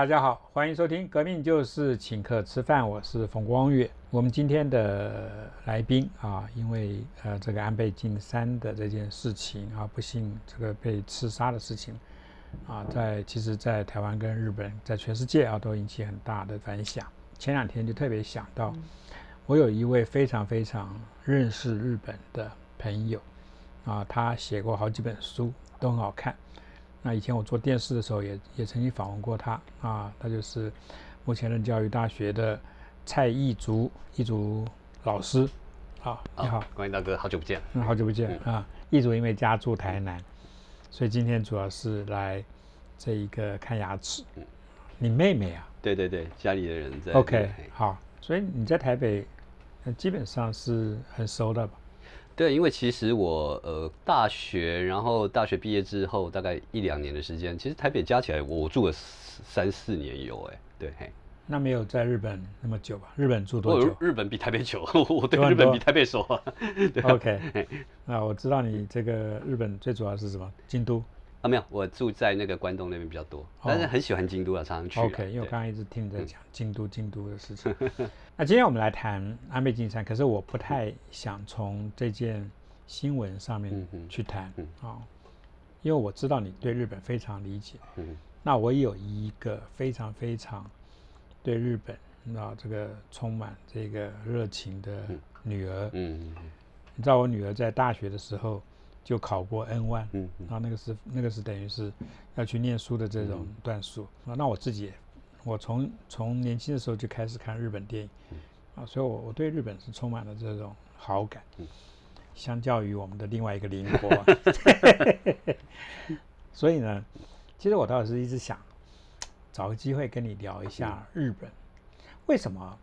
大家好，欢迎收听《革命就是请客吃饭》，我是冯光月。我们今天的来宾啊，因为呃这个安倍晋三的这件事情啊，不幸这个被刺杀的事情啊，在其实，在台湾跟日本，在全世界啊都引起很大的反响。前两天就特别想到，我有一位非常非常认识日本的朋友啊，他写过好几本书，都很好看。那以前我做电视的时候，也也曾经访问过他啊，他就是目前任教育大学的蔡义竹义竹老师，好，你好，关云大哥，好久不见，嗯，好久不见啊。义竹因为家住台南，所以今天主要是来这一个看牙齿。嗯你妹妹啊？对对对，家里的人在。OK，好，所以你在台北基本上是很熟的吧？对，因为其实我呃大学，然后大学毕业之后大概一两年的时间，其实台北加起来我住了三四年有哎，对嘿。那没有在日本那么久吧？日本住多久？日本比台北久，我对日本比台北熟啊。OK，那我知道你这个日本最主要是什么？京都。啊，没有，我住在那个关东那边比较多，但是很喜欢京都啊，常常去。OK，因为我刚刚一直听你在讲京都、京都的事情。那今天我们来谈安倍晋三，可是我不太想从这件新闻上面去谈啊，因为我知道你对日本非常理解。嗯。那我有一个非常非常对日本啊这个充满这个热情的女儿。嗯。你知道我女儿在大学的时候。就考过 N one，嗯，然后那个是那个是等于是要去念书的这种段数啊。那我自己，我从从年轻的时候就开始看日本电影，啊，所以我我对日本是充满了这种好感。相较于我们的另外一个邻国，所以呢，其实我倒是一直想找个机会跟你聊一下日本，为什么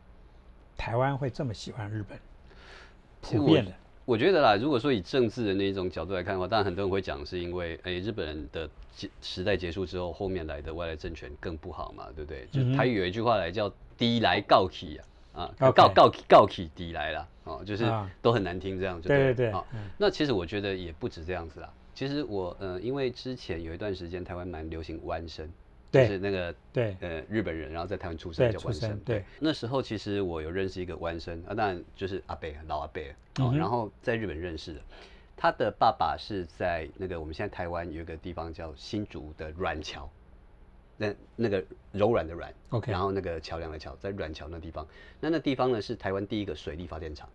台湾会这么喜欢日本？普遍的。我觉得啦，如果说以政治的那种角度来看的话，当然很多人会讲是因为，哎，日本人的时代结束之后，后面来的外来政权更不好嘛，对不对？就台语有一句话来叫“低来告起”啊，啊，告告告起低来了，哦，就是都很难听这样，对对对。那其实我觉得也不止这样子啦。其实我，呃，因为之前有一段时间台湾蛮流行弯声。就是那个对呃日本人，然后在台湾出生叫弯生。对，那时候其实我有认识一个弯生啊，当然就是阿贝老阿贝哦，然后在日本认识的。他的爸爸是在那个我们现在台湾有一个地方叫新竹的软桥，那那个柔软的软，OK，然后那个桥梁的桥，在软桥那地方。那那地方呢是台湾第一个水力发电厂。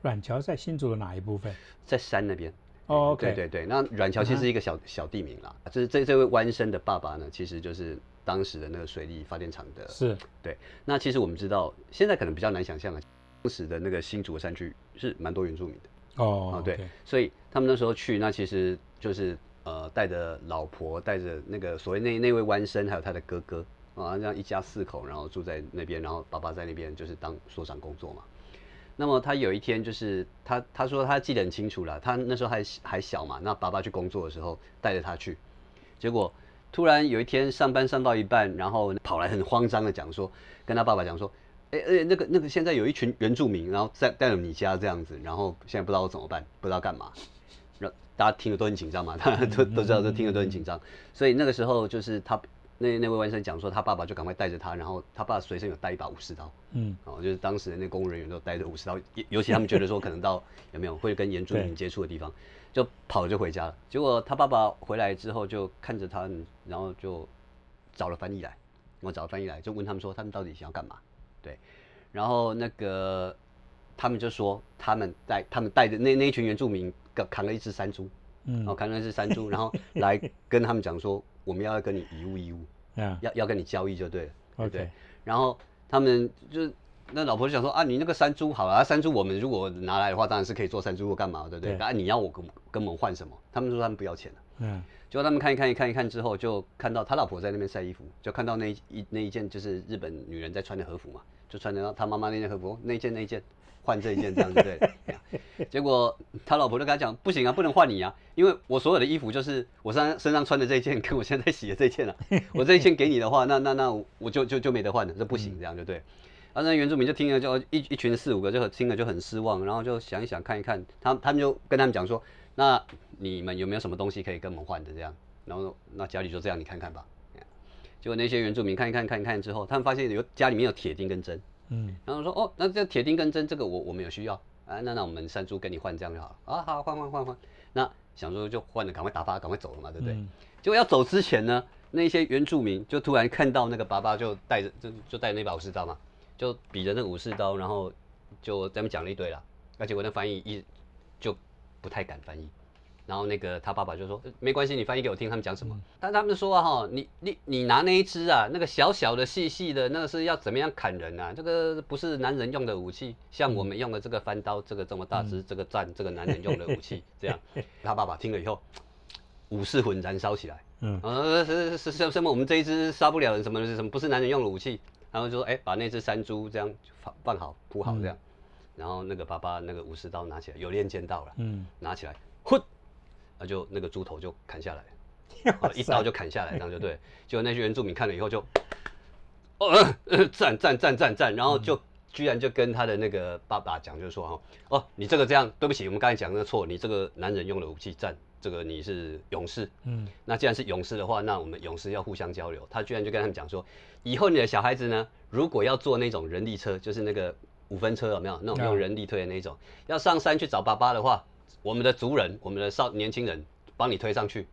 软桥在新竹的哪一部分？在山那边。哦，对对对，那阮桥其实是一个小小地名啦。就是这这位弯生的爸爸呢，其实就是当时的那个水利发电厂的。是，对。那其实我们知道，现在可能比较难想象了，当时的那个新竹山区是蛮多原住民的。哦，对。所以他们那时候去，那其实就是呃带着老婆，带着那个所谓那那位弯生，还有他的哥哥啊，这样一家四口，然后住在那边，然后爸爸在那边就是当所长工作嘛。那么他有一天就是他他说他记得很清楚了，他那时候还还小嘛，那爸爸去工作的时候带着他去，结果突然有一天上班上到一半，然后跑来很慌张的讲说，跟他爸爸讲说，哎哎那个那个现在有一群原住民，然后在带了你家这样子，然后现在不知道怎么办，不知道干嘛，让大家听了都很紧张嘛，大家都都知道都听了都很紧张，所以那个时候就是他。那那位外甥讲说，他爸爸就赶快带着他，然后他爸随身有带一把武士刀，嗯，哦，就是当时的那公务人员都带着武士刀，尤其他们觉得说可能到有没有会跟原住民接触的地方，就跑就回家了。结果他爸爸回来之后就看着他，然后就找了翻译来，我找翻译来就问他们说他们到底想要干嘛？对，然后那个他们就说他们带他们带着那那一群原住民扛扛了一只山猪，嗯，然后扛了一只山猪，然后来跟他们讲说。我们要跟你一物一物，要要跟你交易就对了，OK。然后他们就那老婆就想说啊，你那个山猪好啊，山猪我们如果拿来的话，当然是可以做山猪肉干嘛，对不对？啊，你要我跟跟我们换什么？他们说他们不要钱了，嗯。结果他们看一看一看一看之后，就看到他老婆在那边晒衣服，就看到那一那一件就是日本女人在穿的和服嘛，就穿的他妈妈那件和服，那件那件。换这一件这样子对，结果他老婆就跟他讲，不行啊，不能换你啊，因为我所有的衣服就是我身身上穿的这一件，跟我现在洗的这一件啊，我这一件给你的话，那那那我就就就没得换了，这不行，这样就对。然后那原住民就听了，就一一群四五个就听了就很失望，然后就想一想看一看，他他们就跟他们讲说，那你们有没有什么东西可以跟我们换的这样？然后那家里就这样，你看看吧。结果那些原住民看一看看一看之后，他们发现有家里面有铁钉跟针，嗯，然后说哦，那这铁钉跟针这个我我们有需要。啊，那那我们山猪跟你换这样就好了。啊，好换换换换，那想说就换了，赶快打发，赶快走了嘛，对不对？结果要走之前呢，那些原住民就突然看到那个爸爸就带着就就带那把武士刀嘛，就比着那个武士刀，然后就咱们讲了一堆了，那结果那翻译一就不太敢翻译。然后那个他爸爸就说没关系，你翻译给我听，他们讲什么？但他们说啊哈，你你你拿那一只啊，那个小小的细细的，那个是要怎么样砍人啊？这个不是男人用的武器，像我们用的这个翻刀，这个这么大支，这个战这个男人用的武器，这样。他爸爸听了以后，武士魂燃烧起来。嗯，呃是是是什么？我们这一只杀不了人，什么是什么？不是男人用的武器。然后就说哎，把那只山猪这样放放好铺好这样。然后那个爸爸那个武士刀拿起来，有练剑道了。嗯，拿起来，混。那就那个猪头就砍下来，一刀就砍下来，这样就对。结果那些原住民看了以后就，哦，赞赞赞赞赞，然后就居然就跟他的那个爸爸讲，就是说哈，哦，你这个这样，对不起，我们刚才讲的错，你这个男人用的武器赞，这个你是勇士，嗯，那既然是勇士的话，那我们勇士要互相交流。他居然就跟他们讲说，以后你的小孩子呢，如果要坐那种人力车，就是那个五分车有没有？那种用人力推的那种，要上山去找爸爸的话。我们的族人，我们的少年轻人，帮你推上去，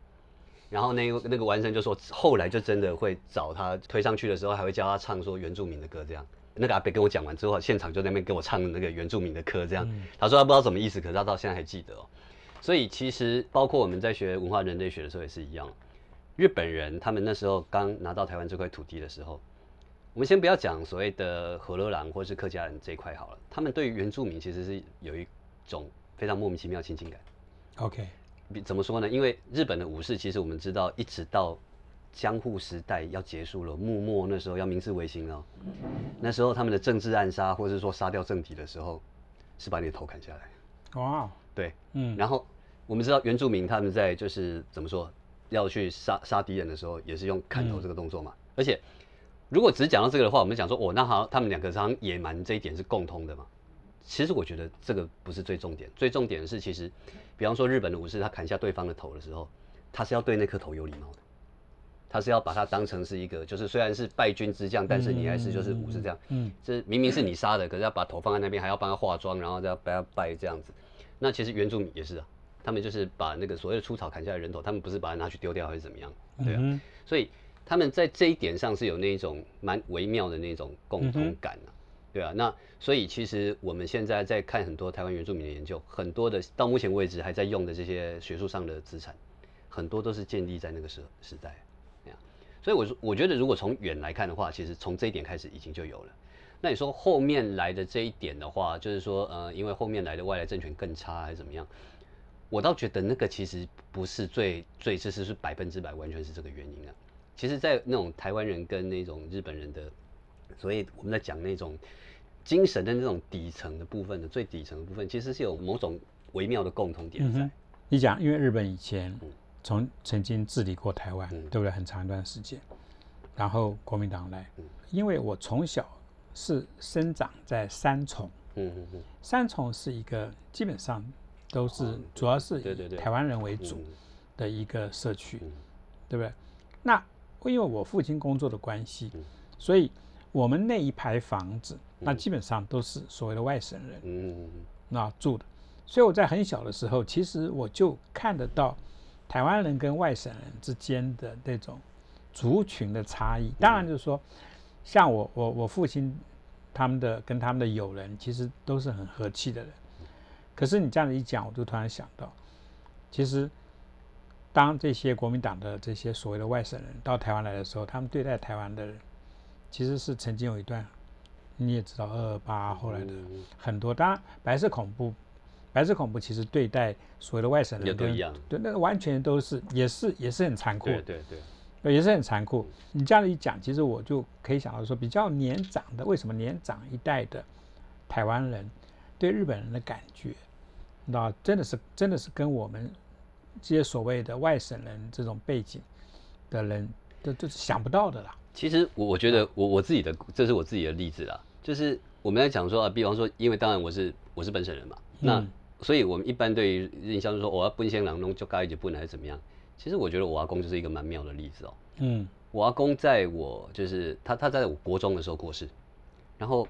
然后那个那个完生就说，后来就真的会找他推上去的时候，还会教他唱说原住民的歌，这样。那个阿北跟我讲完之后，现场就在那边给我唱那个原住民的歌，这样。他说他不知道什么意思，可是他到现在还记得哦。所以其实包括我们在学文化人类学的时候也是一样。日本人他们那时候刚拿到台湾这块土地的时候，我们先不要讲所谓的和乐郎或是客家人这一块好了，他们对于原住民其实是有一种。非常莫名其妙亲近感，OK，怎么说呢？因为日本的武士，其实我们知道，一直到江户时代要结束了，幕末那时候要明治维新了，那时候他们的政治暗杀，或者是说杀掉政敌的时候，是把你的头砍下来。哇，对，嗯，然后我们知道原住民他们在就是怎么说，要去杀杀敌人的时候，也是用砍头这个动作嘛。而且如果只讲到这个的话，我们讲说，哦，那好，他们两个常野蛮这一点是共通的嘛。其实我觉得这个不是最重点，最重点的是，其实，比方说日本的武士，他砍下对方的头的时候，他是要对那颗头有礼貌的，他是要把它当成是一个，就是虽然是败军之将，但是你还是就是武士这样，嗯，这明明是你杀的，可是要把头放在那边，还要帮他化妆，然后再要帮他拜这样子。那其实原住民也是啊，他们就是把那个所谓的出草砍下来人头，他们不是把它拿去丢掉还是怎么样，对啊，所以他们在这一点上是有那种蛮微妙的那种共同感啊。对啊，那所以其实我们现在在看很多台湾原住民的研究，很多的到目前为止还在用的这些学术上的资产，很多都是建立在那个时时代，这样。所以我说，我觉得如果从远来看的话，其实从这一点开始已经就有了。那你说后面来的这一点的话，就是说，呃，因为后面来的外来政权更差还是怎么样？我倒觉得那个其实不是最最，这是是百分之百完全是这个原因啊。其实，在那种台湾人跟那种日本人的，所以我们在讲那种。精神的那种底层的部分的最底层的部分，其实是有某种微妙的共同点在。你讲，因为日本以前从曾经治理过台湾，对不对？很长一段时间，然后国民党来。因为我从小是生长在三重，嗯嗯嗯，三重是一个基本上都是主要是以台湾人为主的一个社区，对不对？那因为我父亲工作的关系，所以我们那一排房子。那基本上都是所谓的外省人，嗯，那住的，所以我在很小的时候，其实我就看得到台湾人跟外省人之间的那种族群的差异。当然就是说，像我我我父亲他们的跟他们的友人，其实都是很和气的人。可是你这样子一讲，我就突然想到，其实当这些国民党的这些所谓的外省人到台湾来的时候，他们对待台湾的人，其实是曾经有一段。你也知道，二二八后来的很多，当然白色恐怖，白色恐怖其实对待所谓的外省人都一样，对，那个完全都是也是也是很残酷，对对对，也是很残酷。你这样一讲，其实我就可以想到说，比较年长的，为什么年长一代的台湾人对日本人的感觉，那真的是真的是跟我们这些所谓的外省人这种背景的人都都是想不到的啦。其实我我觉得我我自己的这是我自己的例子啦。就是我们在讲说啊，比方说，因为当然我是我是本省人嘛，那所以我们一般对于印象说，我要奔先郎弄就该一节不能还是怎么样？其实我觉得我阿公就是一个蛮妙的例子哦。嗯，我阿公在我就是他他在我国中的时候过世，然后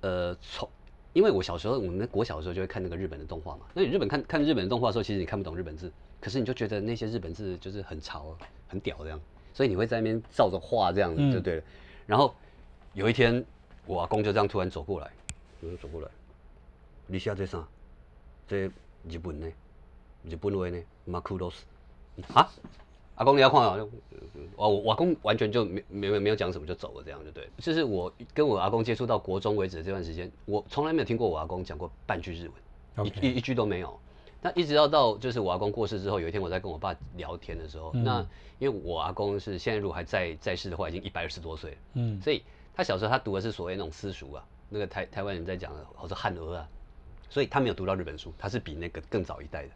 呃从因为我小时候我们国小的时候就会看那个日本的动画嘛，那你日本看看日本的动画的时候，其实你看不懂日本字，可是你就觉得那些日本字就是很潮很屌这样，所以你会在那边照着画这样子就对了。然后有一天我阿公就这样突然走过来，就走过来，你写这啥？这日本呢？日本话呢？马库罗斯啊？阿公你要看啊？我我阿公完全就没没没有讲什么就走了，这样就对。就是我跟我阿公接触到国中为止的这段时间，我从来没有听过我阿公讲过半句日文，一一一句都没有。那一直到到就是我阿公过世之后，有一天我在跟我爸聊天的时候，那因为我阿公是现在如果还在在世的话，已经一百二十多岁了，嗯，所以他小时候他读的是所谓那种私塾啊，那个台台湾人在讲的，或者汉俄啊，所以他没有读到日本书，他是比那个更早一代的。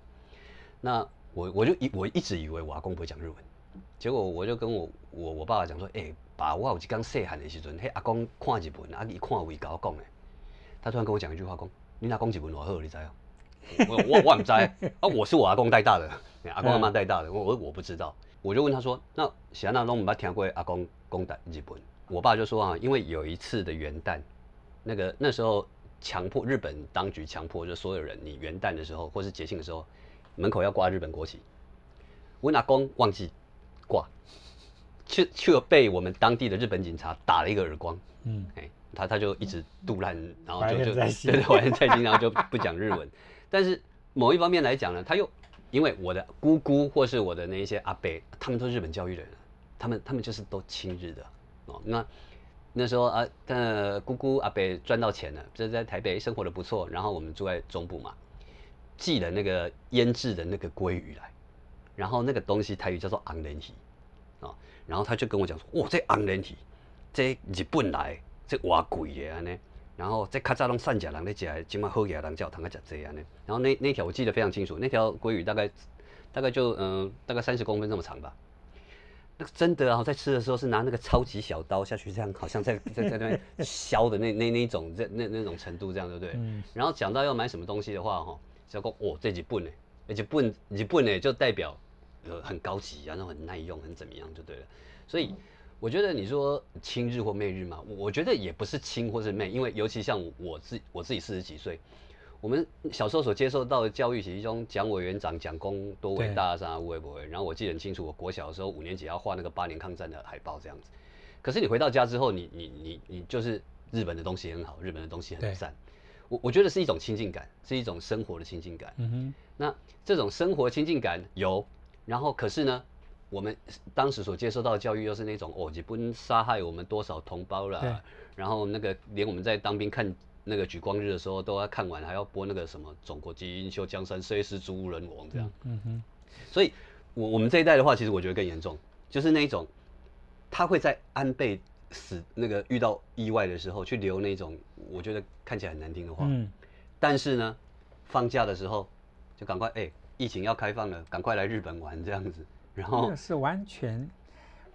那我我就一我一直以为我阿公不会讲日文，结果我就跟我我我爸爸讲说，哎，爸，我有一刚细汉的时阵，嘿阿公看日本，啊，一看为甲我讲的，他突然跟我讲一句话，讲，你阿公日文偌好，你知啊？我我我唔知啊，我是我阿公带大的，阿公阿妈带大的，我我我不知道，我就问他说，那喜安那拢唔捌听过阿公讲的日本？我爸就说啊，因为有一次的元旦，那个那时候强迫日本当局强迫，就所有人，你元旦的时候或是节庆的时候。门口要挂日本国旗，我阿公忘记挂，却却被我们当地的日本警察打了一个耳光。嗯，哎，他他就一直杜烂，然后就就 对对怀念在心，然后就不讲日文。但是某一方面来讲呢，他又因为我的姑姑或是我的那一些阿伯，他们都是日本教育的人，他们他们就是都亲日的哦。那那时候啊，呃，姑姑阿伯赚到钱了，就在台北生活的不错，然后我们住在中部嘛。寄了那个腌制的那个鲑鱼来，然后那个东西台语叫做昂人体啊，然后他就跟我讲说，哇，这昂人体，这日本来，这哇贵的安尼，然后这较早拢善食人咧食，今麦好野人叫堂个食这安尼，然后那那条我记得非常清楚，那条鲑鱼大概大概就嗯大概三十公分这么长吧，那个真的啊，在吃的时候是拿那个超级小刀下去，这样好像在在在那边削的那那那种那那那种程度这样对不对？嗯。然后讲到要买什么东西的话哈。叫讲哦，这日本呢，日本日本呢就代表呃很高级啊，然后很耐用，很怎么样就对了。所以我觉得你说亲日或媚日嘛，我觉得也不是亲或是媚，因为尤其像我自我自己四十几岁，我们小时候所接受到的教育其中讲委员长讲功多伟大啥会不会？然后我记得很清楚，我国小的时候五年级要画那个八年抗战的海报这样子。可是你回到家之后，你你你你就是日本的东西很好，日本的东西很赞。我我觉得是一种亲近感，是一种生活的亲近感。嗯哼，那这种生活亲近感有，然后可是呢，我们当时所接受到的教育又是那种哦，你不能杀害我们多少同胞了，然后那个连我们在当兵看那个举光日的时候都要看完，还要播那个什么“中国基因秀江山虽是诸人亡”这样。嗯哼，所以我我们这一代的话，其实我觉得更严重，就是那一种他会在安倍。死那个遇到意外的时候，去留那种我觉得看起来很难听的话。嗯。但是呢，放假的时候就赶快哎，疫情要开放了，赶快来日本玩这样子。然后是完全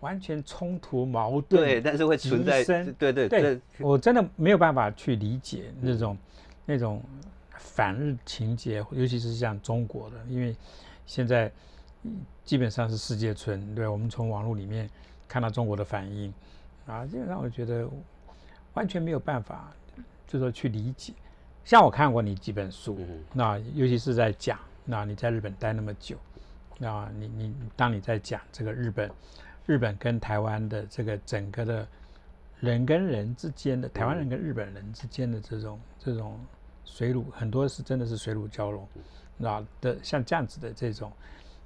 完全冲突矛盾。对，但是会存在。对对对。我真的没有办法去理解那种那种反日情节，尤其是像中国的，因为现在基本上是世界村。对，我们从网络里面看到中国的反应。啊，基本上我觉得完全没有办法，就说去理解。像我看过你几本书，那尤其是在讲，那你在日本待那么久，那你你当你在讲这个日本，日本跟台湾的这个整个的人跟人之间的，台湾人跟日本人之间的这种这种水乳，很多是真的是水乳交融，那的像这样子的这种。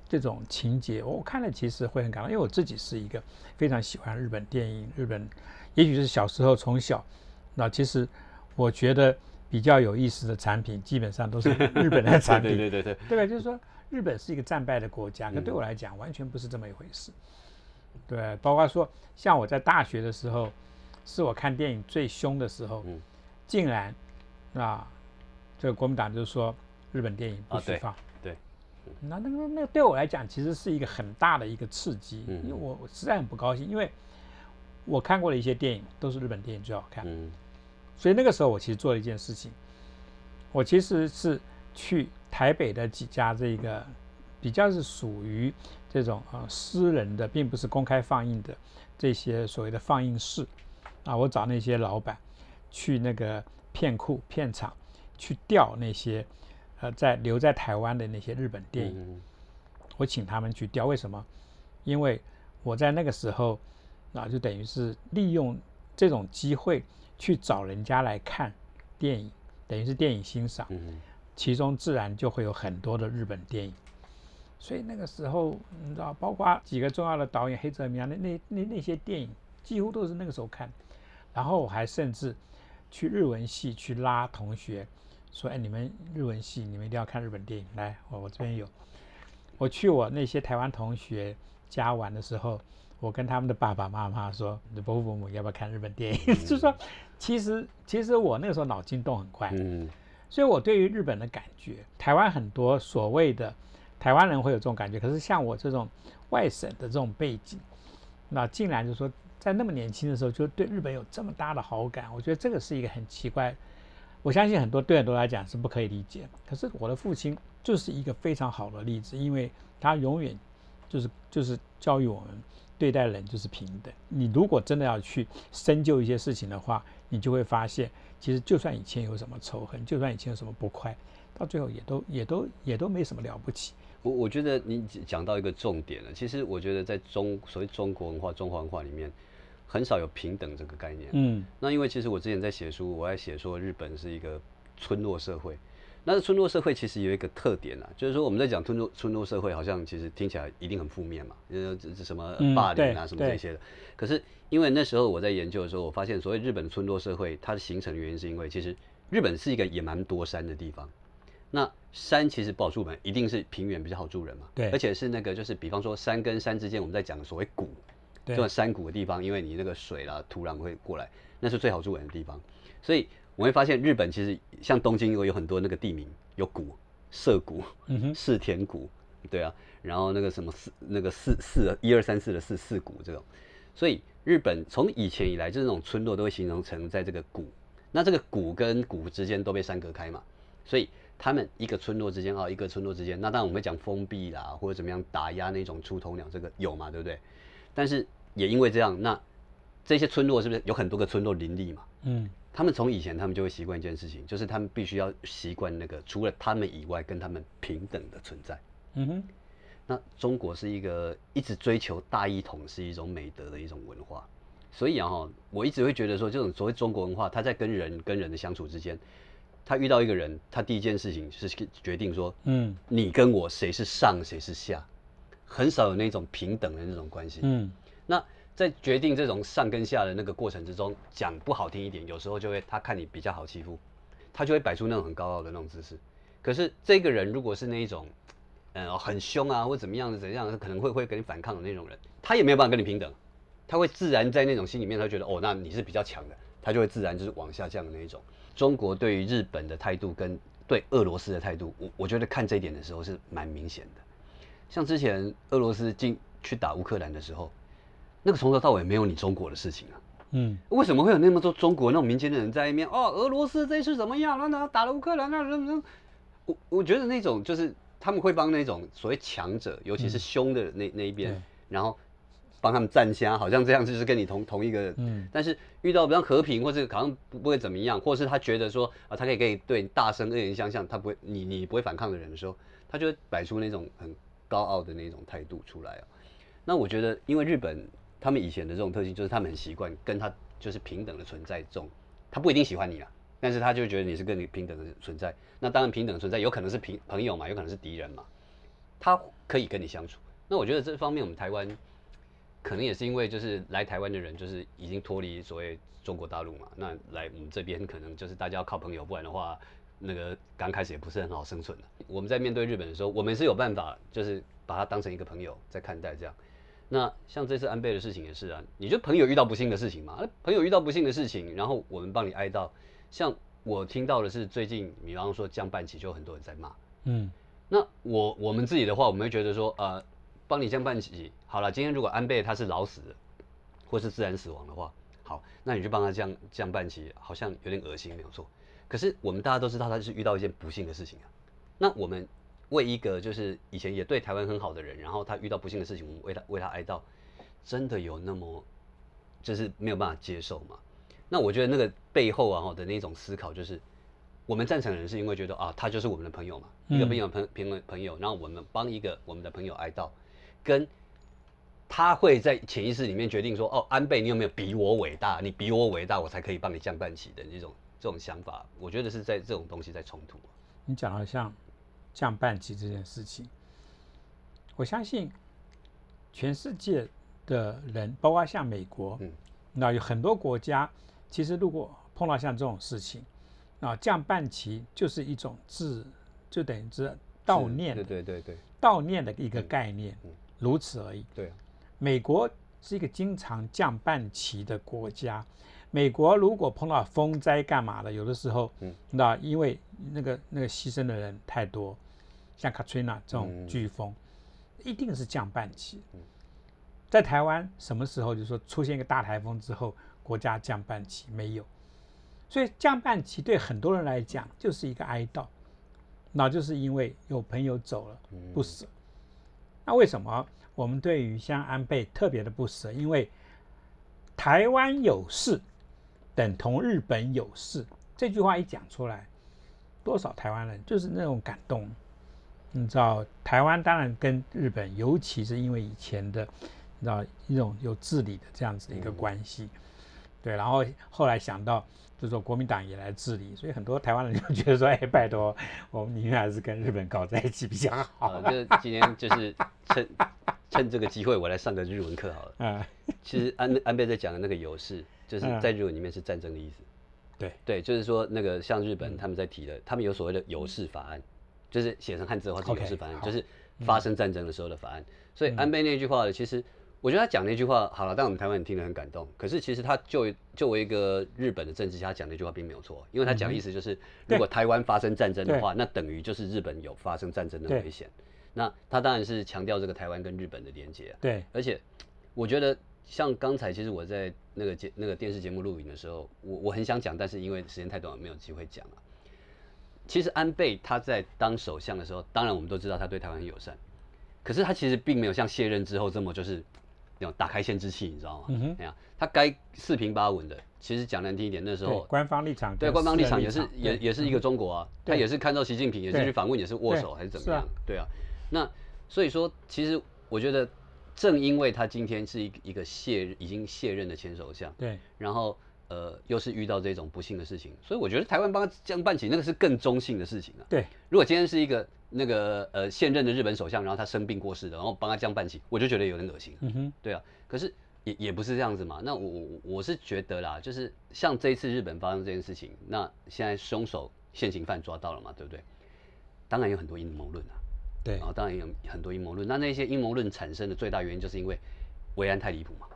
这种情节，我看了其实会很感动，因为我自己是一个非常喜欢日本电影，日本，也许是小时候从小，那其实我觉得比较有意思的产品，基本上都是日本的产品，对对对对，对吧？就是说日本是一个战败的国家，可对我来讲完全不是这么一回事。对，包括说像我在大学的时候，是我看电影最凶的时候，竟然啊，这个国民党就是说日本电影不许放。那那个那个对我来讲，其实是一个很大的一个刺激，因为我我实在很不高兴，因为我看过的一些电影都是日本电影最好看，所以那个时候我其实做了一件事情，我其实是去台北的几家这个比较是属于这种啊私人的，并不是公开放映的这些所谓的放映室啊，我找那些老板去那个片库片场去调那些呃在留在台湾的那些日本电影，我请他们去调，为什么？因为我在那个时候啊，就等于是利用这种机会去找人家来看电影，等于是电影欣赏，其中自然就会有很多的日本电影。所以那个时候，你知道，包括几个重要的导演黑泽明啊，那那那那些电影，几乎都是那个时候看。然后我还甚至去日文系去拉同学，说：“哎，你们日文系，你们一定要看日本电影。来，我我这边有。”我去我那些台湾同学家玩的时候，我跟他们的爸爸妈妈说：“你伯父伯母要不要看日本电影？”就说，其实其实我那个时候脑筋动很快，嗯，所以我对于日本的感觉，台湾很多所谓的。台湾人会有这种感觉，可是像我这种外省的这种背景，那竟然就说在那么年轻的时候就对日本有这么大的好感，我觉得这个是一个很奇怪。我相信很多对很多来讲是不可以理解，可是我的父亲就是一个非常好的例子，因为他永远就是就是教育我们对待人就是平等。你如果真的要去深究一些事情的话，你就会发现，其实就算以前有什么仇恨，就算以前有什么不快，到最后也都也都也都没什么了不起。我我觉得你讲到一个重点了。其实我觉得在中所谓中国文化、中华文化里面，很少有平等这个概念。嗯，那因为其实我之前在写书，我在写说日本是一个村落社会。那村落社会其实有一个特点啊，就是说我们在讲村落村落社会，好像其实听起来一定很负面嘛，呃，这什么霸凌啊什么这些的。可是因为那时候我在研究的时候，我发现所谓日本村落社会，它的形成原因是因为其实日本是一个野蛮多山的地方。那山其实不好住人，一定是平原比较好住人嘛。对，而且是那个，就是比方说山跟山之间，我们在讲的所谓谷，这种山谷的地方，因为你那个水啦、土壤会过来，那是最好住人的地方。所以我会发现，日本其实像东京，有有很多那个地名有谷，涩谷、四田谷，对啊，然后那个什么四那个四四一二三四的四四谷这种，所以日本从以前以来，就是那种村落都会形容成在这个谷，那这个谷跟谷之间都被山隔开嘛，所以。他们一个村落之间啊，一个村落之间，那当然我们会讲封闭啦，或者怎么样打压那种出头鸟，这个有嘛，对不对？但是也因为这样，那这些村落是不是有很多个村落林立嘛？嗯，他们从以前他们就会习惯一件事情，就是他们必须要习惯那个除了他们以外跟他们平等的存在。嗯哼，那中国是一个一直追求大一统是一种美德的一种文化，所以啊哈，我一直会觉得说，这种所谓中国文化，它在跟人跟人的相处之间。他遇到一个人，他第一件事情是决定说，嗯，你跟我谁是上谁是下，很少有那种平等的那种关系。嗯，那在决定这种上跟下的那个过程之中，讲不好听一点，有时候就会他看你比较好欺负，他就会摆出那种很高傲的那种姿势。可是这个人如果是那一种，呃，很凶啊，或怎么样的怎样，可能会会跟你反抗的那种人，他也没有办法跟你平等，他会自然在那种心里面，他觉得哦，那你是比较强的，他就会自然就是往下降的那一种。中国对于日本的态度跟对俄罗斯的态度，我我觉得看这一点的时候是蛮明显的。像之前俄罗斯进去打乌克兰的时候，那个从头到尾没有你中国的事情啊。嗯，为什么会有那么多中国那种民间的人在那边？哦，俄罗斯这次怎么样？那那打了乌克兰，那那那，我我觉得那种就是他们会帮那种所谓强者，尤其是凶的那那一边，然后。帮他们站下，好像这样就是跟你同同一个，嗯，但是遇到比较和平或者好像不不会怎么样，或者是他觉得说啊，他可以跟你对大声恶言相向，他不会你你不会反抗的人的时候，他就会摆出那种很高傲的那种态度出来啊。那我觉得，因为日本他们以前的这种特性，就是他们很习惯跟他就是平等的存在，这种他不一定喜欢你啊，但是他就觉得你是跟你平等的存在。那当然平等存在有可能是平朋友嘛，有可能是敌人嘛，他可以跟你相处。那我觉得这方面我们台湾。可能也是因为就是来台湾的人就是已经脱离所谓中国大陆嘛，那来我们这边可能就是大家要靠朋友，不然的话，那个刚开始也不是很好生存的。我们在面对日本的时候，我们是有办法，就是把他当成一个朋友在看待这样。那像这次安倍的事情也是啊，你就朋友遇到不幸的事情嘛，朋友遇到不幸的事情，然后我们帮你哀悼。像我听到的是最近，比方说降半旗，就很多人在骂。嗯，那我我们自己的话，我们会觉得说，呃。帮你降半旗，好了。今天如果安倍他是老死，或是自然死亡的话，好，那你就帮他降降半旗，好像有点恶心，没有错。可是我们大家都知道，他是遇到一件不幸的事情啊。那我们为一个就是以前也对台湾很好的人，然后他遇到不幸的事情，我们为他为他哀悼，真的有那么就是没有办法接受吗？那我觉得那个背后啊的那种思考，就是我们赞成的人是因为觉得啊，他就是我们的朋友嘛，一个朋友朋朋朋友，然后我们帮一个我们的朋友哀悼，跟他会在潜意识里面决定说，哦，安倍，你有没有比我伟大？你比我伟大，我才可以帮你降半旗的这种这种想法，我觉得是在这种东西在冲突。你讲的像降半旗这件事情，我相信全世界的人，包括像美国，嗯，那有很多国家。其实，如果碰到像这种事情，啊，降半旗就是一种致，就等于是悼念，对对对对，悼念的一个概念，如此而已。对，美国是一个经常降半旗的国家。美国如果碰到风灾干嘛的，有的时候，那因为那个那个牺牲的人太多，像 Katrina 这种飓风，一定是降半旗。在台湾，什么时候就说出现一个大台风之后？国家降半旗没有，所以降半旗对很多人来讲就是一个哀悼，那就是因为有朋友走了不舍。那为什么我们对于像安倍特别的不舍？因为台湾有事等同日本有事这句话一讲出来，多少台湾人就是那种感动。你知道，台湾当然跟日本，尤其是因为以前的，你知道一种有治理的这样子的一个关系。对，然后后来想到，就是说国民党也来治理，所以很多台湾人就觉得说，哎，拜托，我们宁愿还是跟日本搞在一起比较好。就今天就是趁趁这个机会，我来上个日文课好了。嗯，其实安安倍在讲的那个有事，就是在日文里面是战争的意思。对对，就是说那个像日本他们在提的，他们有所谓的有事法案，就是写成汉字的话是有事法案，就是发生战争的时候的法案。所以安倍那句话其实。我觉得他讲那句话好了，但我们台湾人听得很感动。可是其实他就作为一个日本的政治家讲那句话并没有错，因为他讲的意思就是，如果台湾发生战争的话，那等于就是日本有发生战争的危险。那他当然是强调这个台湾跟日本的连接。对，而且我觉得像刚才其实我在那个节那个电视节目录影的时候，我我很想讲，但是因为时间太短，没有机会讲了。其实安倍他在当首相的时候，当然我们都知道他对台湾很友善，可是他其实并没有像卸任之后这么就是。那种打开限制器，你知道吗？那样他该四平八稳的。其实讲难听一点，那时候官方立场对官方立场也是也也是一个中国啊，他也是看到习近平，也是去访问，也是握手还是怎么样？对啊。那所以说，其实我觉得，正因为他今天是一一个卸已经卸任的前首相，对，然后呃又是遇到这种不幸的事情，所以我觉得台湾帮他这样办起，那个是更中性的事情啊。对，如果今天是一个。那个呃现任的日本首相，然后他生病过世的，然后帮他降办起，我就觉得有点恶心。嗯哼，对啊，可是也也不是这样子嘛。那我我我是觉得啦，就是像这一次日本发生这件事情，那现在凶手现行犯抓到了嘛，对不对？当然有很多阴谋论啊。对然后，当然有很多阴谋论。那那些阴谋论产生的最大原因，就是因为维安太离谱嘛。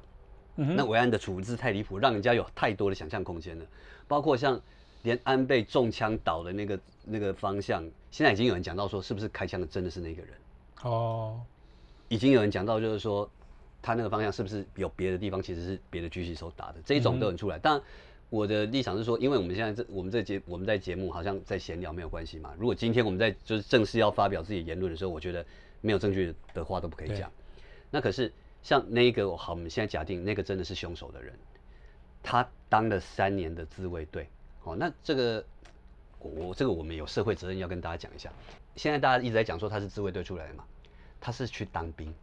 嗯，那维安的处置太离谱，让人家有太多的想象空间了，包括像。连安倍中枪倒的那个那个方向，现在已经有人讲到说，是不是开枪的真的是那个人？哦，已经有人讲到，就是说他那个方向是不是有别的地方，其实是别的狙击手打的，这一种都很出来。但我的立场是说，因为我们现在这我们这节我们在节目好像在闲聊，没有关系嘛。如果今天我们在就是正式要发表自己言论的时候，我觉得没有证据的话都不可以讲。那可是像那个好，我们现在假定那个真的是凶手的人，他当了三年的自卫队。哦，那这个我这个我们有社会责任要跟大家讲一下。现在大家一直在讲说他是自卫队出来的嘛，他是去当兵，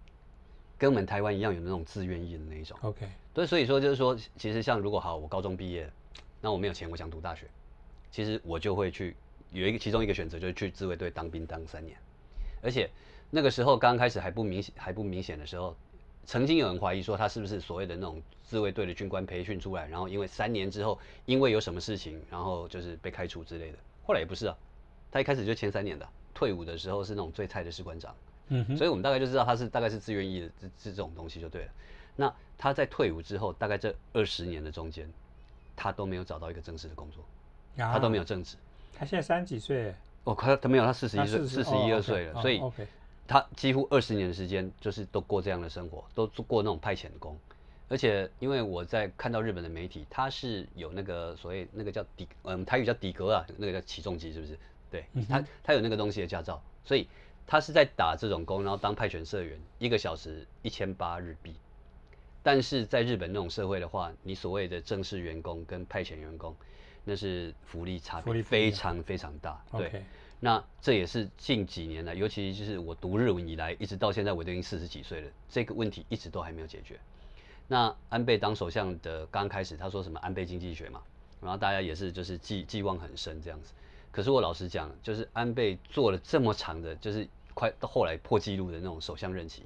跟我们台湾一样有那种自愿意的那一种。OK，对，所以说就是说，其实像如果好，我高中毕业，那我没有钱，我想读大学，其实我就会去有一个其中一个选择就是去自卫队当兵当三年，而且那个时候刚开始还不明显还不明显的时候。曾经有人怀疑说他是不是所谓的那种自卫队的军官培训出来，然后因为三年之后因为有什么事情，然后就是被开除之类的。后来也不是啊，他一开始就前三年的，退伍的时候是那种最菜的士官长。嗯哼，所以我们大概就知道他是大概是自愿意的这这种东西就对了。那他在退伍之后，大概这二十年的中间，他都没有找到一个正式的工作，他都没有正职。他现在三十几岁？哦，他他没有，他四十一岁，四十一二岁了，所以。他几乎二十年的时间，就是都过这样的生活，都过那种派遣工。而且，因为我在看到日本的媒体，他是有那个所谓那个叫底，嗯，台语叫底格啊，那个叫起重机，是不是？对他，他有那个东西的驾照，所以他是在打这种工，然后当派遣社员，一个小时一千八日币。但是在日本那种社会的话，你所谓的正式员工跟派遣员工，那是福利差别非常非常大。对，那这也是近几年来，尤其就是我读日文以来，一直到现在我都已经四十几岁了，这个问题一直都还没有解决。那安倍当首相的刚开始，他说什么安倍经济学嘛，然后大家也是就是寄寄望很深这样子。可是我老实讲，就是安倍做了这么长的，就是快到后来破纪录的那种首相任期。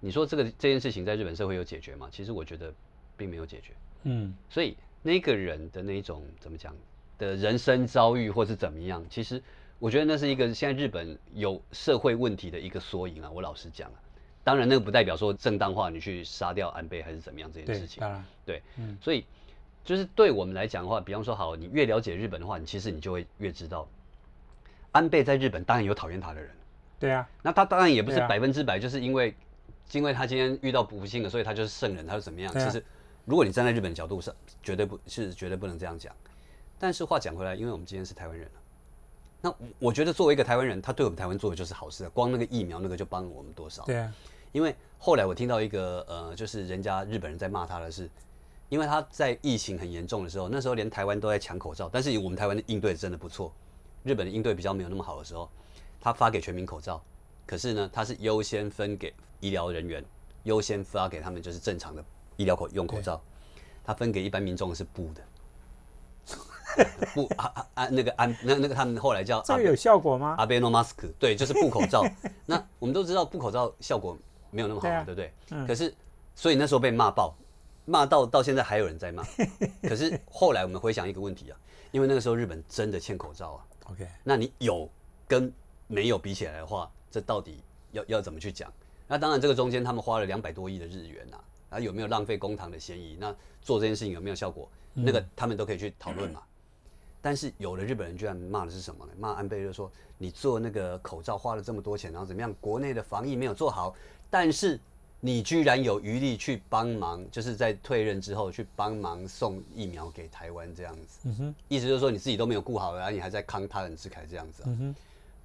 你说这个这件事情在日本社会有解决吗？其实我觉得并没有解决。嗯，所以那个人的那种怎么讲的人生遭遇或是怎么样，其实我觉得那是一个现在日本有社会问题的一个缩影啊。我老实讲啊，当然那个不代表说正当化你去杀掉安倍还是怎么样这件事情。当然，对，嗯，所以就是对我们来讲的话，比方说好，你越了解日本的话，你其实你就会越知道，安倍在日本当然有讨厌他的人。对啊，那他当然也不是百分之百，就是因为。因为他今天遇到不幸了，所以他就是圣人，他是怎么样？其实，如果你站在日本角度上，绝对不是绝对不能这样讲。但是话讲回来，因为我们今天是台湾人那我觉得作为一个台湾人，他对我们台湾做的就是好事啊。光那个疫苗那个就帮了我们多少？对啊。因为后来我听到一个呃，就是人家日本人在骂他的是，因为他在疫情很严重的时候，那时候连台湾都在抢口罩，但是我们台湾的应对真的不错。日本的应对比较没有那么好的时候，他发给全民口罩，可是呢，他是优先分给。医疗人员优先发给他们就是正常的医疗口用口罩，他分给一般民众是布的，布啊啊啊那个安那那个他们后来叫这个有效果吗？阿贝诺马斯克对，就是布口罩。那我们都知道布口罩效果没有那么好，对不对？可是所以那时候被骂爆，骂到到现在还有人在骂。可是后来我们回想一个问题啊，因为那个时候日本真的欠口罩啊。OK，那你有跟没有比起来的话，这到底要要怎么去讲？那当然，这个中间他们花了两百多亿的日元呐，啊有没有浪费公堂的嫌疑？那做这件事情有没有效果？那个他们都可以去讨论嘛。但是有的日本人居然骂的是什么呢？骂安倍就说你做那个口罩花了这么多钱，然后怎么样？国内的防疫没有做好，但是你居然有余力去帮忙，就是在退任之后去帮忙送疫苗给台湾这样子。嗯哼，意思就是说你自己都没有顾好，然后你还在康他人之慨这样子。嗯哼。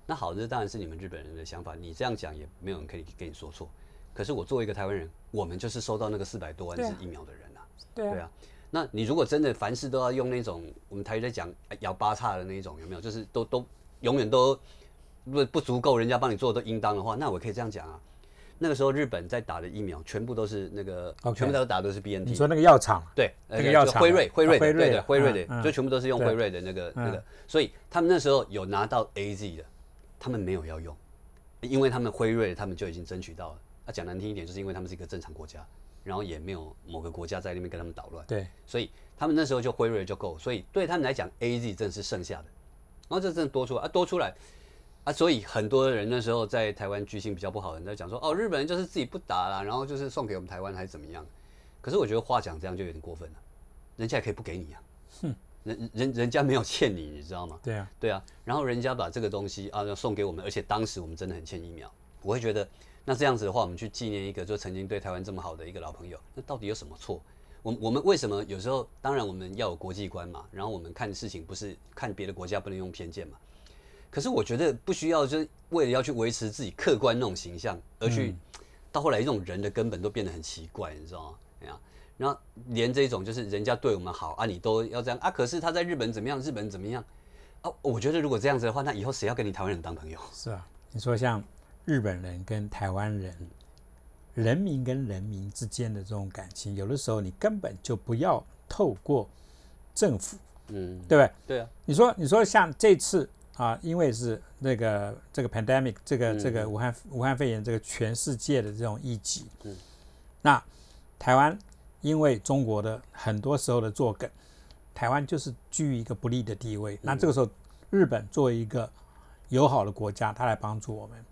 那好，这当然是你们日本人的想法。你这样讲也没有人可以跟你说错。可是我作为一个台湾人，我们就是收到那个四百多万支疫苗的人啊。对啊。那你如果真的凡事都要用那种我们台语在讲摇八叉的那种，有没有？就是都都永远都不不足够，人家帮你做都应当的话，那我可以这样讲啊。那个时候日本在打的疫苗全部都是那个，全部都打的是 BNT。你说那个药厂？对，那个药厂。辉瑞，辉瑞，对对，辉瑞的，就全部都是用辉瑞的那个那个。所以他们那时候有拿到 AZ 的。他们没有要用，因为他们辉瑞他们就已经争取到了。那讲难听一点，就是因为他们是一个正常国家，然后也没有某个国家在那边跟他们捣乱。对，所以他们那时候就辉瑞就够。所以对他们来讲，A Z 正是剩下的。然后这真的多出来啊，多出来啊，所以很多人那时候在台湾居心比较不好的人在讲说，哦，日本人就是自己不打了，然后就是送给我们台湾还是怎么样？可是我觉得话讲这样就有点过分了，人家也可以不给你啊。哼。人人人家没有欠你，你知道吗？对啊，对啊。然后人家把这个东西啊要送给我们，而且当时我们真的很欠疫苗。我会觉得，那这样子的话，我们去纪念一个就曾经对台湾这么好的一个老朋友，那到底有什么错？我我们为什么有时候当然我们要有国际观嘛，然后我们看事情不是看别的国家不能用偏见嘛。可是我觉得不需要，就是为了要去维持自己客观那种形象，而去到后来这种人的根本都变得很奇怪，你知道吗？哎呀。然后连这种就是人家对我们好啊，你都要这样啊？可是他在日本怎么样？日本怎么样？啊？我觉得如果这样子的话，那以后谁要跟你台湾人当朋友？是啊，你说像日本人跟台湾人，人民跟人民之间的这种感情，有的时候你根本就不要透过政府，嗯，对不对？对啊。你说，你说像这次啊，因为是那个这个 pandemic，这个这个武汉武汉肺炎这个全世界的这种疫情，嗯，那台湾。因为中国的很多时候的作梗，台湾就是居于一个不利的地位。那这个时候，日本作为一个友好的国家，他来帮助我们。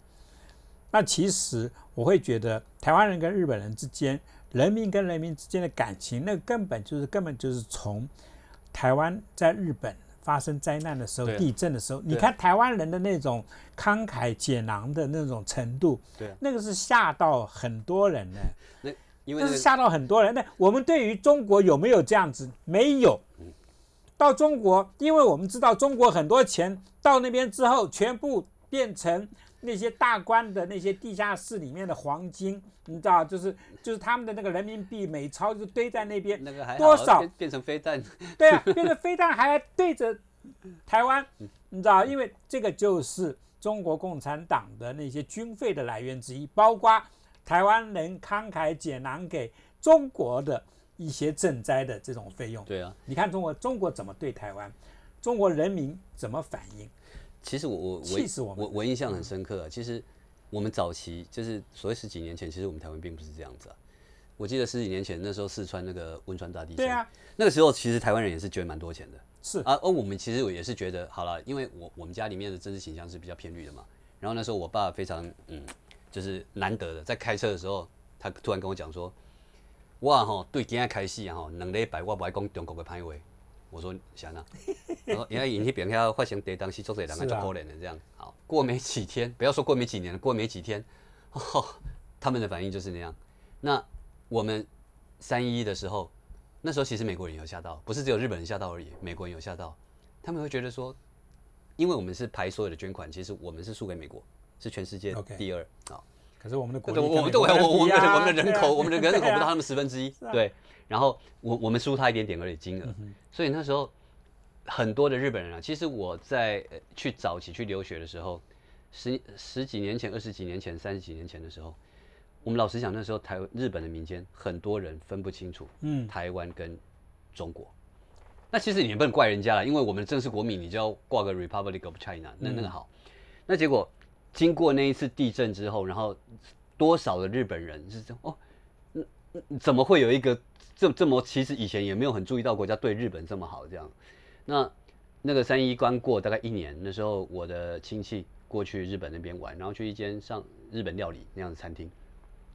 那其实我会觉得，台湾人跟日本人之间，人民跟人民之间的感情，那根本就是根本就是从台湾在日本发生灾难的时候、地震的时候，你看台湾人的那种慷慨解囊的那种程度，对，那个是吓到很多人呢。那这是吓到很多人。那我们对于中国有没有这样子？没有。到中国，因为我们知道中国很多钱到那边之后，全部变成那些大官的那些地下室里面的黄金，你知道，就是就是他们的那个人民币美钞就堆在那边，那个还多少变成飞弹？对啊，变成飞弹还对着台湾，你知道，因为这个就是中国共产党的那些军费的来源之一，包括台湾人慷慨解囊给中国的一些赈灾的这种费用。对啊，你看中国中国怎么对台湾，中国人民怎么反应？其实我我我我我印象很深刻啊。其实我们早期就是所谓十几年前，其实我们台湾并不是这样子啊。我记得十几年前那时候四川那个汶川大地震，对啊，那个时候其实台湾人也是捐蛮多钱的。是啊，而我们其实我也是觉得，好了，因为我我们家里面的政治形象是比较偏绿的嘛。然后那时候我爸非常嗯，就是难得的在开车的时候，他突然跟我讲说：“哇吼，对今天开戏啊吼，两礼拜我不爱讲中国的歹话。”我说想啊，然后因为引起别人要发生地当时做这两个就可怜的这样。好，过没几天，不要说过没几年，过没几天，哦 他们的反应就是那样。那我们三一的时候，那时候其实美国人有吓到，不是只有日本人吓到而已，美国人有吓到。他们会觉得说，因为我们是排所有的捐款，其实我们是输给美国，是全世界第二。好，可是我们的国，我们对，我我们我们的人口，我们的人口不到他们十分之一，对。然后我我们输他一点点而已金额，所以那时候很多的日本人啊，其实我在去早期去留学的时候，十十几年前、二十几年前、三十几年前的时候，我们老实讲，那时候台日本的民间很多人分不清楚，嗯，台湾跟中国。那其实你也不能怪人家了，因为我们正式国民，你就要挂个 Republic of China，那那个好。那结果经过那一次地震之后，然后多少的日本人是这样哦，怎么会有一个？这这么其实以前也没有很注意到国家对日本这么好这样，那那个三一关过大概一年，那时候我的亲戚过去日本那边玩，然后去一间上日本料理那样的餐厅，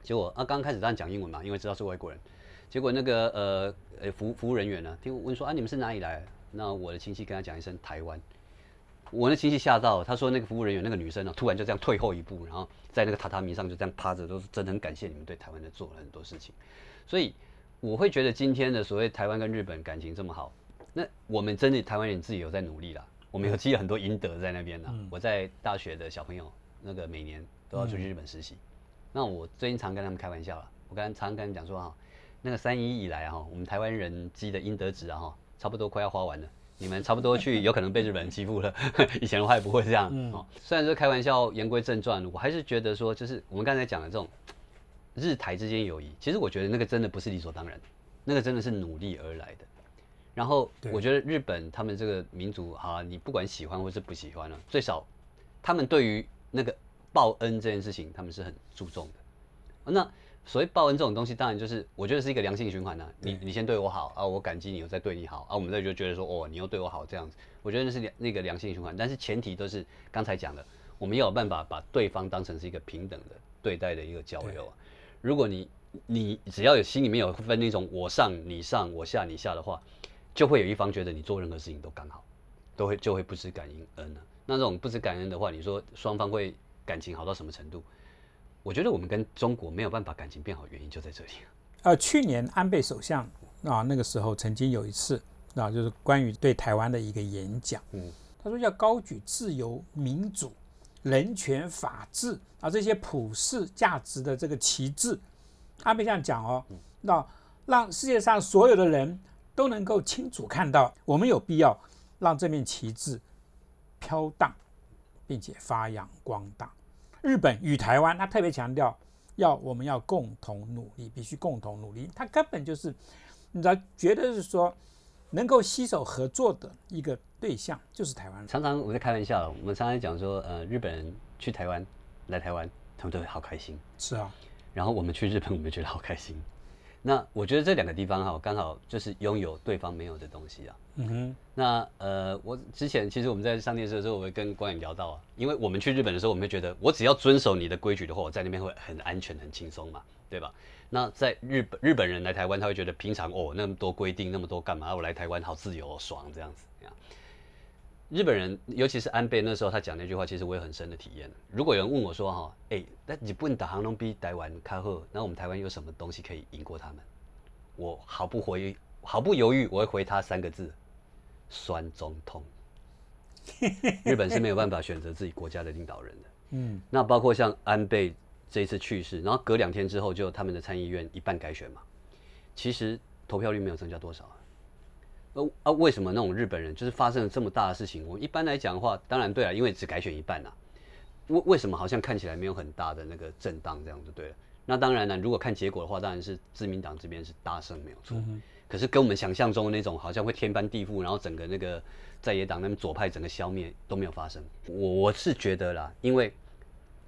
结果啊刚开始当然讲英文嘛，因为知道是外国人，结果那个呃呃服服务人员呢，听问说啊你们是哪里来？那我的亲戚跟他讲一声台湾，我那亲戚吓到，他说那个服务人员那个女生呢突然就这样退后一步，然后在那个榻榻米上就这样趴着，都是真的很感谢你们对台湾的做了很多事情，所以。我会觉得今天的所谓台湾跟日本感情这么好，那我们真的台湾人自己有在努力啦，我们有积了很多阴德在那边啦。我在大学的小朋友，那个每年都要出去日本实习，那我最近常跟他们开玩笑了，我刚常跟他们讲说哈，那个三一以来哈，我们台湾人积的阴德值啊哈，差不多快要花完了，你们差不多去有可能被日本人欺负了，以前的话也不会这样哦。虽然说开玩笑，言归正传，我还是觉得说，就是我们刚才讲的这种。日台之间友谊，其实我觉得那个真的不是理所当然，那个真的是努力而来的。然后我觉得日本他们这个民族，啊，你不管喜欢或是不喜欢了，最少他们对于那个报恩这件事情，他们是很注重的。那所以报恩这种东西，当然就是我觉得是一个良性循环呢。你你先对我好啊，我感激你，我再对你好啊，我们这就觉得说，哦，你又对我好这样子，我觉得那是那个良性循环。但是前提都是刚才讲的，我们要有办法把对方当成是一个平等的对待的一个交流啊。如果你你只要有心里面有分那种我上你上我下你下的话，就会有一方觉得你做任何事情都刚好，都会就会不知感恩了。那这种不知感恩的话，你说双方会感情好到什么程度？我觉得我们跟中国没有办法感情变好，原因就在这里。呃，去年安倍首相啊，那个时候曾经有一次啊，就是关于对台湾的一个演讲，嗯，他说要高举自由民主。人权、法治啊，这些普世价值的这个旗帜，安倍这样讲哦，那让世界上所有的人都能够清楚看到，我们有必要让这面旗帜飘荡，并且发扬光大。日本与台湾，他特别强调要我们要共同努力，必须共同努力。他根本就是，你知道，觉得是说能够携手合作的一个。对象就是台湾。常常我在开玩笑，我们常常讲说，呃，日本人去台湾，来台湾，他们都会好开心。是啊。然后我们去日本，我们觉得好开心。那我觉得这两个地方哈，刚好就是拥有对方没有的东西啊。嗯哼。那呃，我之前其实我们在上电视的时候，我会跟光远聊到啊，因为我们去日本的时候，我们会觉得，我只要遵守你的规矩的话，我在那边会很安全、很轻松嘛，对吧？那在日本，日本人来台湾，他会觉得平常哦，那么多规定，那么多干嘛？我来台湾好自由、爽这样子。日本人，尤其是安倍那时候，他讲那句话，其实我有很深的体验。如果有人问我说：“哈，哎，那日本打航龙比台湾卡赫，那我们台湾有什么东西可以赢过他们？”我毫不回，毫不犹豫，我会回他三个字：酸中痛。日本是没有办法选择自己国家的领导人的，嗯，那包括像安倍这一次去世，然后隔两天之后就他们的参议院一半改选嘛，其实投票率没有增加多少啊。呃啊，为什么那种日本人就是发生了这么大的事情？我一般来讲的话，当然对啊，因为只改选一半呐。为为什么好像看起来没有很大的那个震荡这样就对了？那当然了，如果看结果的话，当然是自民党这边是大胜没有错。可是跟我们想象中的那种好像会天翻地覆，然后整个那个在野党那边左派整个消灭都没有发生。我我是觉得啦，因为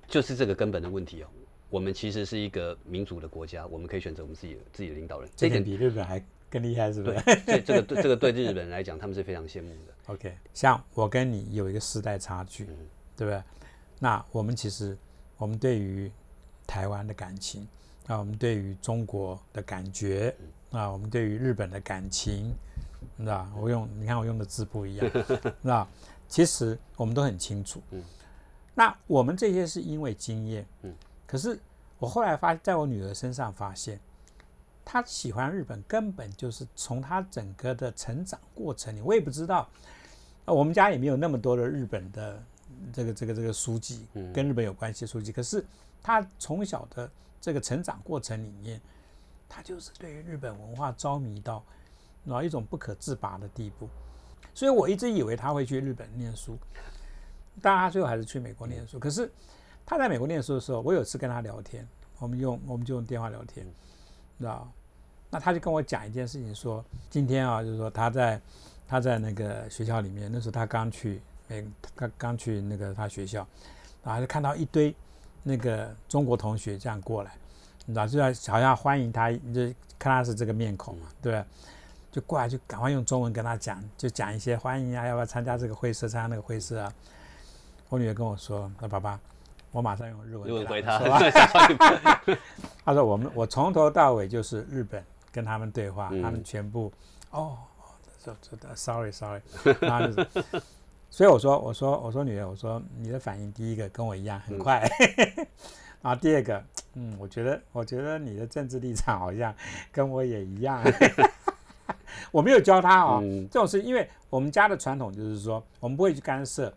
就是这个根本的问题哦。我们其实是一个民主的国家，我们可以选择我们自己的自己的领导人。这点比日本还更厉害，是不是？对，这个对这个对日本人来讲，他们是非常羡慕的。OK，像我跟你有一个时代差距，对不对？那我们其实我们对于台湾的感情，啊，我们对于中国的感觉，啊，我们对于日本的感情，知道我用你看我用的字不一样，知道其实我们都很清楚。嗯。那我们这些是因为经验。嗯。可是我后来发，在我女儿身上发现，她喜欢日本，根本就是从他整个的成长过程里，我也不知道，我们家也没有那么多的日本的这个这个这个书籍，跟日本有关系的书籍。可是他从小的这个成长过程里面，他就是对于日本文化着迷到后一种不可自拔的地步。所以我一直以为他会去日本念书，当然她最后还是去美国念书。可是。他在美国念书的时候，我有次跟他聊天，我们用我们就用电话聊天，知道那他就跟我讲一件事情，说今天啊，就是说他在他在那个学校里面，那时候他刚去美，刚刚去那个他学校，然后就看到一堆那个中国同学这样过来，你知道就要好像欢迎他，就看他是这个面孔嘛，对吧？就过来就赶快用中文跟他讲，就讲一些欢迎啊，要不要参加这个会社，参加那个会社啊？我女儿跟我说，那爸爸。我马上用日文回他。他说：“我们我从头到尾就是日本跟他们对话，他们全部哦，这这 sorry sorry 然后就是。所以我说我说我说女儿我说你的反应第一个跟我一样很快，然后第二个嗯，我觉得我觉得你的政治立场好像跟我也一样。我没有教他哦，这种事，因为我们家的传统就是说，我们不会去干涉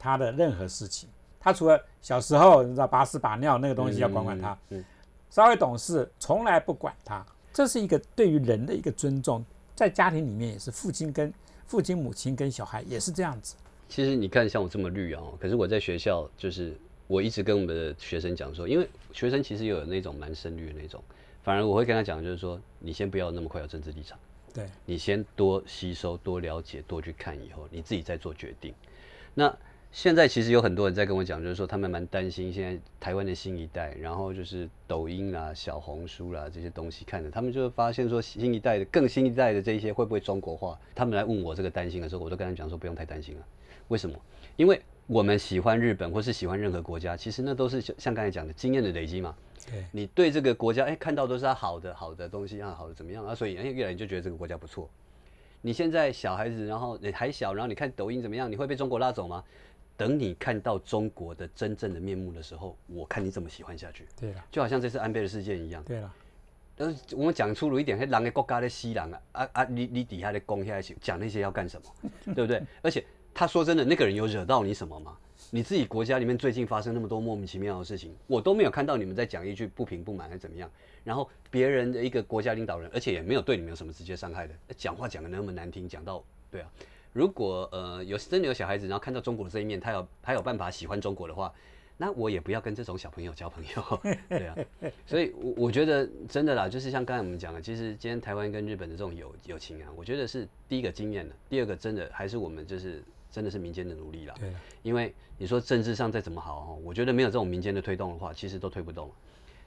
他的任何事情。”他除了小时候你知道把屎把尿那个东西要管管他，稍微懂事，从来不管他。这是一个对于人的一个尊重，在家庭里面也是父亲跟父亲、母亲跟小孩也是这样子。其实你看像我这么绿啊，可是我在学校就是我一直跟我们的学生讲说，因为学生其实有那种蛮深绿的那种，反而我会跟他讲就是说，你先不要那么快有政治立场，对你先多吸收、多了解、多去看以后，你自己再做决定。那。现在其实有很多人在跟我讲，就是说他们蛮担心现在台湾的新一代，然后就是抖音啊、小红书啦这些东西看着，他们就会发现说新一代的、更新一代的这一些会不会中国化？他们来问我这个担心的时候，我都跟他讲说不用太担心了。为什么？因为我们喜欢日本或是喜欢任何国家，其实那都是像刚才讲的经验的累积嘛。对，你对这个国家哎看到都是它好的好的东西啊，好的怎么样啊？所以哎越来你就觉得这个国家不错。你现在小孩子，然后你还小，然后你看抖音怎么样？你会被中国拉走吗？等你看到中国的真正的面目的时候，我看你怎么喜欢下去。对了，就好像这次安倍的事件一样。对了，但是我们讲粗鲁一点，那狼的国家的西狼啊啊啊！你你底下的攻下去讲那些要干什么？对不对？而且他说真的，那个人有惹到你什么吗？你自己国家里面最近发生那么多莫名其妙的事情，我都没有看到你们在讲一句不平不满还是怎么样。然后别人的一个国家领导人，而且也没有对你们有什么直接伤害的，讲话讲的那么难听，讲到对啊。如果呃有真的有小孩子，然后看到中国的这一面，他有他有办法喜欢中国的话，那我也不要跟这种小朋友交朋友，对啊。所以，我我觉得真的啦，就是像刚才我们讲的，其实今天台湾跟日本的这种友友情啊，我觉得是第一个经验的，第二个真的还是我们就是真的是民间的努力啦。对。因为你说政治上再怎么好我觉得没有这种民间的推动的话，其实都推不动。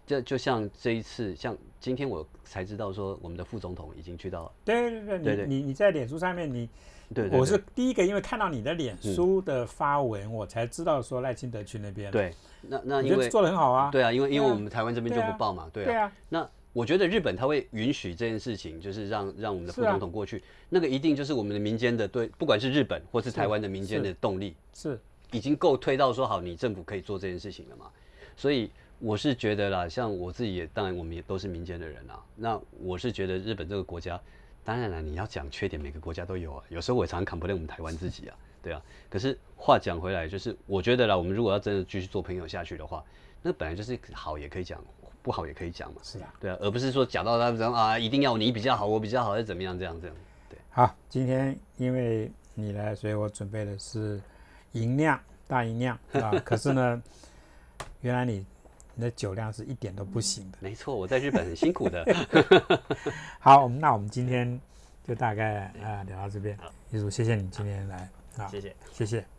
这就像这一次，像今天我才知道说，我们的副总统已经去到。对对对，你你你在脸书上面你。对，我是第一个，因为看到你的脸书的发文，我才知道说赖清德去那边。对，那那因为做的很好啊。对啊，因为因为我们台湾这边就不报嘛，对啊。对啊。那我觉得日本他会允许这件事情，就是让让我们的副总统过去，那个一定就是我们的民间的对，不管是日本或是台湾的民间的动力，是已经够推到说好，你政府可以做这件事情了嘛。所以我是觉得啦，像我自己也，当然我们也都是民间的人啊。那我是觉得日本这个国家。当然了，你要讲缺点，每个国家都有啊。有时候我也常常 complain 我们台湾自己啊，对啊。可是话讲回来，就是我觉得啦，我们如果要真的继续做朋友下去的话，那本来就是好也可以讲，不好也可以讲嘛。是啊，对啊，而不是说讲到他们啊，一定要你比较好，我比较好，还是怎么样这样这样。对，好，今天因为你来，所以我准备的是银量大银量啊。可是呢，原来你你的酒量是一点都不行的。没错，我在日本很辛苦的。好，那我们今天就大概啊聊到这边。艺术，谢谢你今天来啊，谢谢，谢谢。